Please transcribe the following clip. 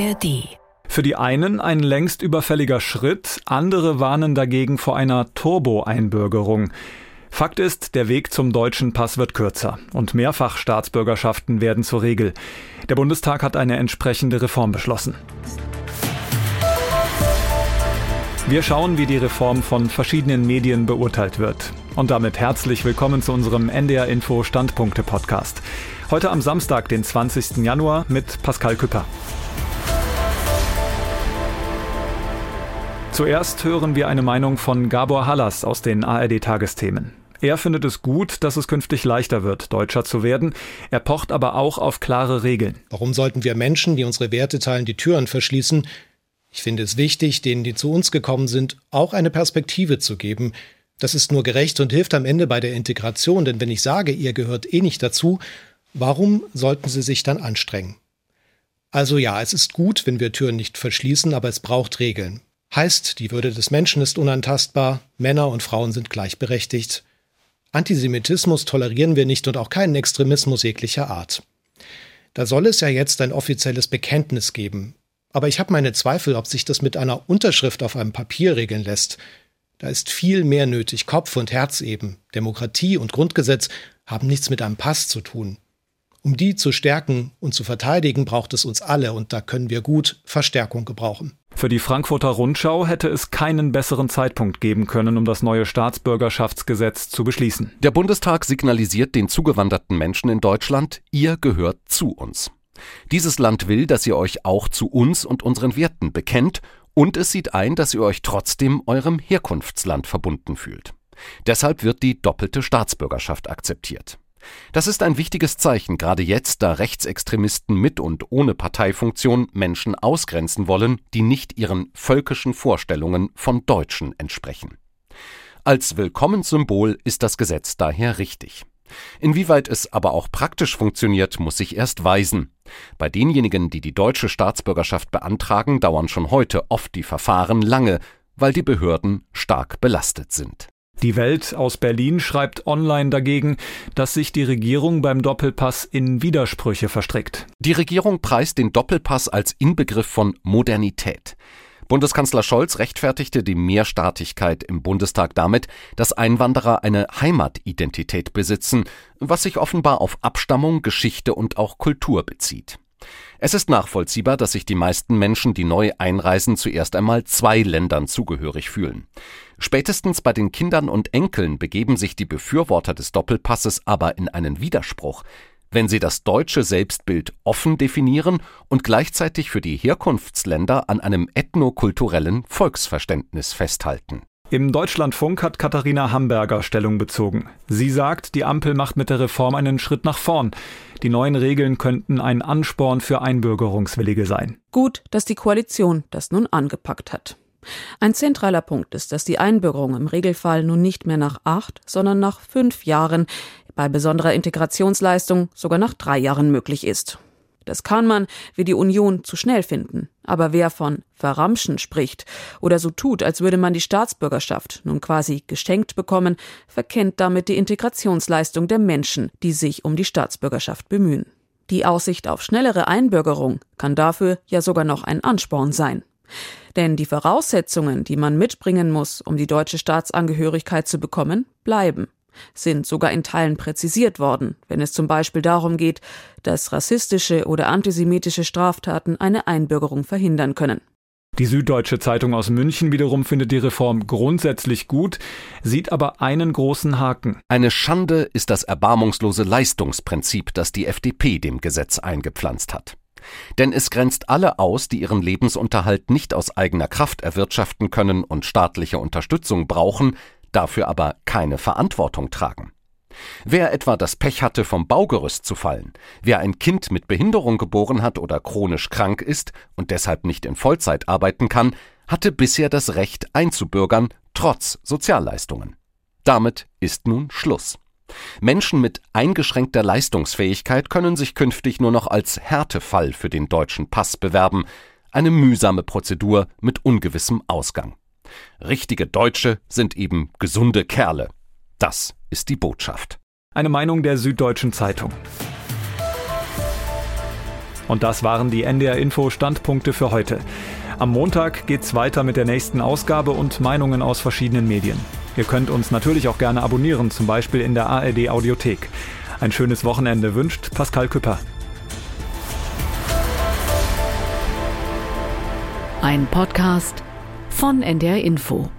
ARD. Für die einen ein längst überfälliger Schritt, andere warnen dagegen vor einer Turbo-Einbürgerung. Fakt ist, der Weg zum deutschen Pass wird kürzer und Mehrfachstaatsbürgerschaften werden zur Regel. Der Bundestag hat eine entsprechende Reform beschlossen. Wir schauen, wie die Reform von verschiedenen Medien beurteilt wird. Und damit herzlich willkommen zu unserem NDR Info Standpunkte Podcast. Heute am Samstag, den 20. Januar mit Pascal Küpper. Zuerst hören wir eine Meinung von Gabor Hallas aus den ARD-Tagesthemen. Er findet es gut, dass es künftig leichter wird, Deutscher zu werden. Er pocht aber auch auf klare Regeln. Warum sollten wir Menschen, die unsere Werte teilen, die Türen verschließen? Ich finde es wichtig, denen, die zu uns gekommen sind, auch eine Perspektive zu geben. Das ist nur gerecht und hilft am Ende bei der Integration, denn wenn ich sage, ihr gehört eh nicht dazu, warum sollten sie sich dann anstrengen? Also ja, es ist gut, wenn wir Türen nicht verschließen, aber es braucht Regeln. Heißt, die Würde des Menschen ist unantastbar, Männer und Frauen sind gleichberechtigt. Antisemitismus tolerieren wir nicht und auch keinen Extremismus jeglicher Art. Da soll es ja jetzt ein offizielles Bekenntnis geben. Aber ich habe meine Zweifel, ob sich das mit einer Unterschrift auf einem Papier regeln lässt. Da ist viel mehr nötig, Kopf und Herz eben. Demokratie und Grundgesetz haben nichts mit einem Pass zu tun. Um die zu stärken und zu verteidigen, braucht es uns alle und da können wir gut Verstärkung gebrauchen. Für die Frankfurter Rundschau hätte es keinen besseren Zeitpunkt geben können, um das neue Staatsbürgerschaftsgesetz zu beschließen. Der Bundestag signalisiert den zugewanderten Menschen in Deutschland, ihr gehört zu uns. Dieses Land will, dass ihr euch auch zu uns und unseren Werten bekennt und es sieht ein, dass ihr euch trotzdem eurem Herkunftsland verbunden fühlt. Deshalb wird die doppelte Staatsbürgerschaft akzeptiert. Das ist ein wichtiges Zeichen, gerade jetzt, da Rechtsextremisten mit und ohne Parteifunktion Menschen ausgrenzen wollen, die nicht ihren völkischen Vorstellungen von Deutschen entsprechen. Als Willkommenssymbol ist das Gesetz daher richtig. Inwieweit es aber auch praktisch funktioniert, muss sich erst weisen. Bei denjenigen, die die deutsche Staatsbürgerschaft beantragen, dauern schon heute oft die Verfahren lange, weil die Behörden stark belastet sind. Die Welt aus Berlin schreibt online dagegen, dass sich die Regierung beim Doppelpass in Widersprüche verstrickt. Die Regierung preist den Doppelpass als Inbegriff von Modernität. Bundeskanzler Scholz rechtfertigte die Mehrstaatigkeit im Bundestag damit, dass Einwanderer eine Heimatidentität besitzen, was sich offenbar auf Abstammung, Geschichte und auch Kultur bezieht. Es ist nachvollziehbar, dass sich die meisten Menschen, die neu einreisen, zuerst einmal zwei Ländern zugehörig fühlen. Spätestens bei den Kindern und Enkeln begeben sich die Befürworter des Doppelpasses aber in einen Widerspruch, wenn sie das deutsche Selbstbild offen definieren und gleichzeitig für die Herkunftsländer an einem ethnokulturellen Volksverständnis festhalten. Im Deutschlandfunk hat Katharina Hamburger Stellung bezogen. Sie sagt, die Ampel macht mit der Reform einen Schritt nach vorn. Die neuen Regeln könnten ein Ansporn für Einbürgerungswillige sein. Gut, dass die Koalition das nun angepackt hat. Ein zentraler Punkt ist, dass die Einbürgerung im Regelfall nun nicht mehr nach acht, sondern nach fünf Jahren, bei besonderer Integrationsleistung sogar nach drei Jahren möglich ist. Das kann man, wie die Union, zu schnell finden. Aber wer von verramschen spricht oder so tut, als würde man die Staatsbürgerschaft nun quasi geschenkt bekommen, verkennt damit die Integrationsleistung der Menschen, die sich um die Staatsbürgerschaft bemühen. Die Aussicht auf schnellere Einbürgerung kann dafür ja sogar noch ein Ansporn sein. Denn die Voraussetzungen, die man mitbringen muss, um die deutsche Staatsangehörigkeit zu bekommen, bleiben sind sogar in Teilen präzisiert worden, wenn es zum Beispiel darum geht, dass rassistische oder antisemitische Straftaten eine Einbürgerung verhindern können. Die Süddeutsche Zeitung aus München wiederum findet die Reform grundsätzlich gut, sieht aber einen großen Haken. Eine Schande ist das erbarmungslose Leistungsprinzip, das die FDP dem Gesetz eingepflanzt hat. Denn es grenzt alle aus, die ihren Lebensunterhalt nicht aus eigener Kraft erwirtschaften können und staatliche Unterstützung brauchen, dafür aber keine Verantwortung tragen. Wer etwa das Pech hatte, vom Baugerüst zu fallen, wer ein Kind mit Behinderung geboren hat oder chronisch krank ist und deshalb nicht in Vollzeit arbeiten kann, hatte bisher das Recht einzubürgern, trotz Sozialleistungen. Damit ist nun Schluss. Menschen mit eingeschränkter Leistungsfähigkeit können sich künftig nur noch als Härtefall für den deutschen Pass bewerben, eine mühsame Prozedur mit ungewissem Ausgang. Richtige Deutsche sind eben gesunde Kerle. Das ist die Botschaft. Eine Meinung der Süddeutschen Zeitung. Und das waren die NDR Info Standpunkte für heute. Am Montag geht's weiter mit der nächsten Ausgabe und Meinungen aus verschiedenen Medien. Ihr könnt uns natürlich auch gerne abonnieren, zum Beispiel in der ARD Audiothek. Ein schönes Wochenende wünscht Pascal Küpper. Ein Podcast von NDR Info.